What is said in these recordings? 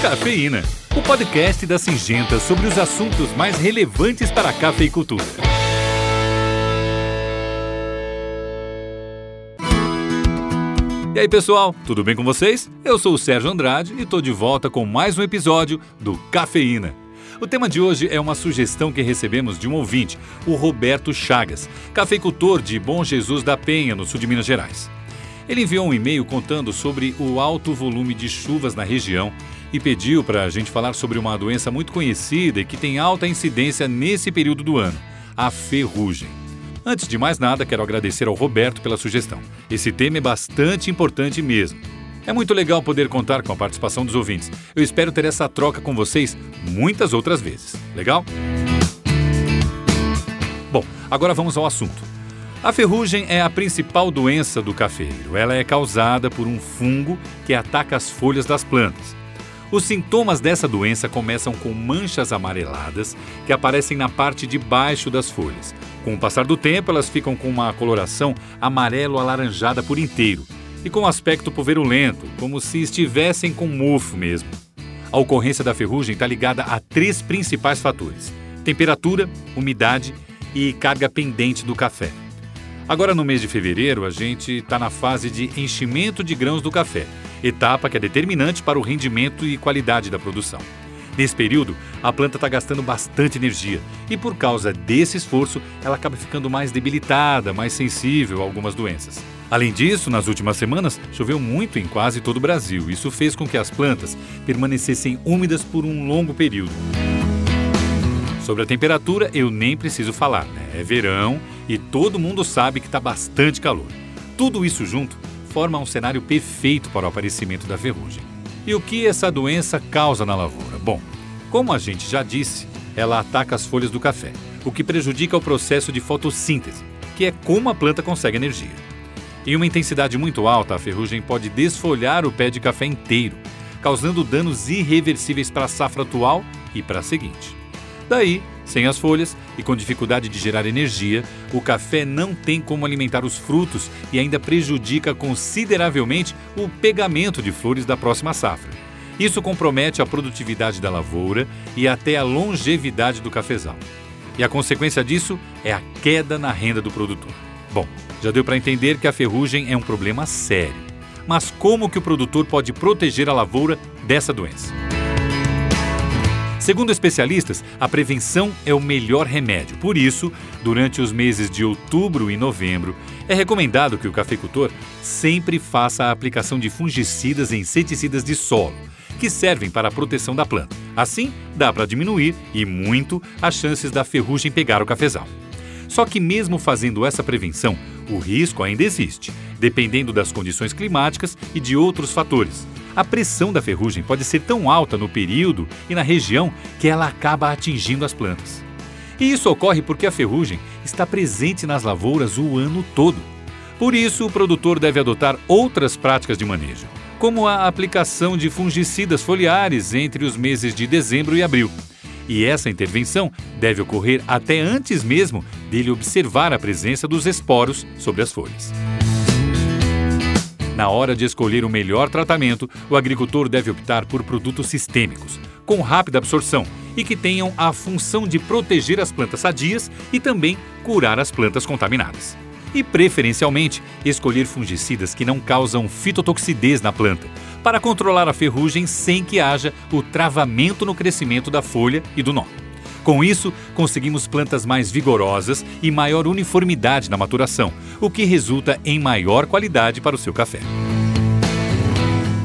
Cafeína, o podcast da Singenta sobre os assuntos mais relevantes para a cafeicultura. E aí, pessoal, tudo bem com vocês? Eu sou o Sérgio Andrade e estou de volta com mais um episódio do Cafeína. O tema de hoje é uma sugestão que recebemos de um ouvinte, o Roberto Chagas, cafeicultor de Bom Jesus da Penha, no sul de Minas Gerais. Ele enviou um e-mail contando sobre o alto volume de chuvas na região e pediu para a gente falar sobre uma doença muito conhecida e que tem alta incidência nesse período do ano, a ferrugem. Antes de mais nada, quero agradecer ao Roberto pela sugestão. Esse tema é bastante importante mesmo. É muito legal poder contar com a participação dos ouvintes. Eu espero ter essa troca com vocês muitas outras vezes. Legal? Bom, agora vamos ao assunto. A ferrugem é a principal doença do cafeiro. Ela é causada por um fungo que ataca as folhas das plantas. Os sintomas dessa doença começam com manchas amareladas que aparecem na parte de baixo das folhas. Com o passar do tempo, elas ficam com uma coloração amarelo-alaranjada por inteiro e com aspecto pulverulento, como se estivessem com mofo mesmo. A ocorrência da ferrugem está ligada a três principais fatores: temperatura, umidade e carga pendente do café. Agora, no mês de fevereiro, a gente está na fase de enchimento de grãos do café, etapa que é determinante para o rendimento e qualidade da produção. Nesse período, a planta está gastando bastante energia e, por causa desse esforço, ela acaba ficando mais debilitada, mais sensível a algumas doenças. Além disso, nas últimas semanas, choveu muito em quase todo o Brasil. Isso fez com que as plantas permanecessem úmidas por um longo período. Sobre a temperatura, eu nem preciso falar, né? É verão e todo mundo sabe que está bastante calor. Tudo isso junto forma um cenário perfeito para o aparecimento da ferrugem. E o que essa doença causa na lavoura? Bom, como a gente já disse, ela ataca as folhas do café, o que prejudica o processo de fotossíntese, que é como a planta consegue energia. Em uma intensidade muito alta, a ferrugem pode desfolhar o pé de café inteiro, causando danos irreversíveis para a safra atual e para a seguinte. Daí, sem as folhas e com dificuldade de gerar energia, o café não tem como alimentar os frutos e ainda prejudica consideravelmente o pegamento de flores da próxima safra. Isso compromete a produtividade da lavoura e até a longevidade do cafezal. E a consequência disso é a queda na renda do produtor. Bom, já deu para entender que a ferrugem é um problema sério. Mas como que o produtor pode proteger a lavoura dessa doença? Segundo especialistas, a prevenção é o melhor remédio. Por isso, durante os meses de outubro e novembro, é recomendado que o cafeicultor sempre faça a aplicação de fungicidas e inseticidas de solo, que servem para a proteção da planta. Assim, dá para diminuir, e muito, as chances da ferrugem pegar o cafezal. Só que, mesmo fazendo essa prevenção, o risco ainda existe, dependendo das condições climáticas e de outros fatores a pressão da ferrugem pode ser tão alta no período e na região que ela acaba atingindo as plantas. E isso ocorre porque a ferrugem está presente nas lavouras o ano todo. Por isso, o produtor deve adotar outras práticas de manejo, como a aplicação de fungicidas foliares entre os meses de dezembro e abril. E essa intervenção deve ocorrer até antes mesmo dele observar a presença dos esporos sobre as folhas. Na hora de escolher o melhor tratamento, o agricultor deve optar por produtos sistêmicos, com rápida absorção e que tenham a função de proteger as plantas sadias e também curar as plantas contaminadas. E, preferencialmente, escolher fungicidas que não causam fitotoxidez na planta, para controlar a ferrugem sem que haja o travamento no crescimento da folha e do nó. Com isso, conseguimos plantas mais vigorosas e maior uniformidade na maturação, o que resulta em maior qualidade para o seu café.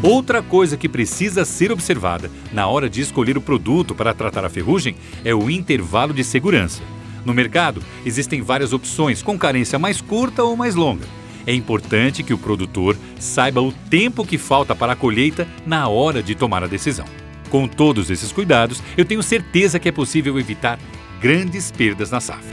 Outra coisa que precisa ser observada na hora de escolher o produto para tratar a ferrugem é o intervalo de segurança. No mercado, existem várias opções com carência mais curta ou mais longa. É importante que o produtor saiba o tempo que falta para a colheita na hora de tomar a decisão. Com todos esses cuidados, eu tenho certeza que é possível evitar grandes perdas na safra.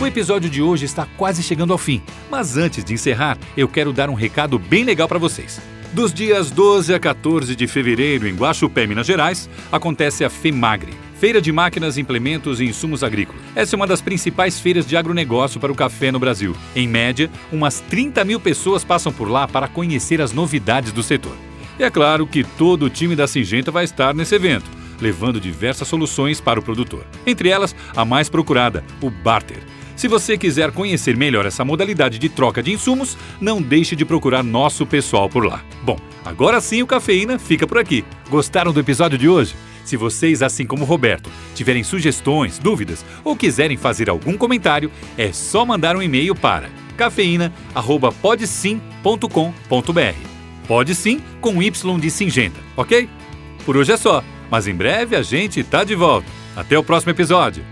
O episódio de hoje está quase chegando ao fim, mas antes de encerrar, eu quero dar um recado bem legal para vocês. Dos dias 12 a 14 de fevereiro, em Guaxupé, Minas Gerais, acontece a FEMAGRE, Feira de Máquinas, Implementos e Insumos Agrícolas. Essa é uma das principais feiras de agronegócio para o café no Brasil. Em média, umas 30 mil pessoas passam por lá para conhecer as novidades do setor. E é claro que todo o time da Singenta vai estar nesse evento, levando diversas soluções para o produtor. Entre elas, a mais procurada, o barter. Se você quiser conhecer melhor essa modalidade de troca de insumos, não deixe de procurar nosso pessoal por lá. Bom, agora sim o Cafeína fica por aqui. Gostaram do episódio de hoje? Se vocês, assim como Roberto, tiverem sugestões, dúvidas ou quiserem fazer algum comentário, é só mandar um e-mail para cafeína@podsim.com.br. Pode sim com Y de Singenta, ok? Por hoje é só, mas em breve a gente tá de volta. Até o próximo episódio.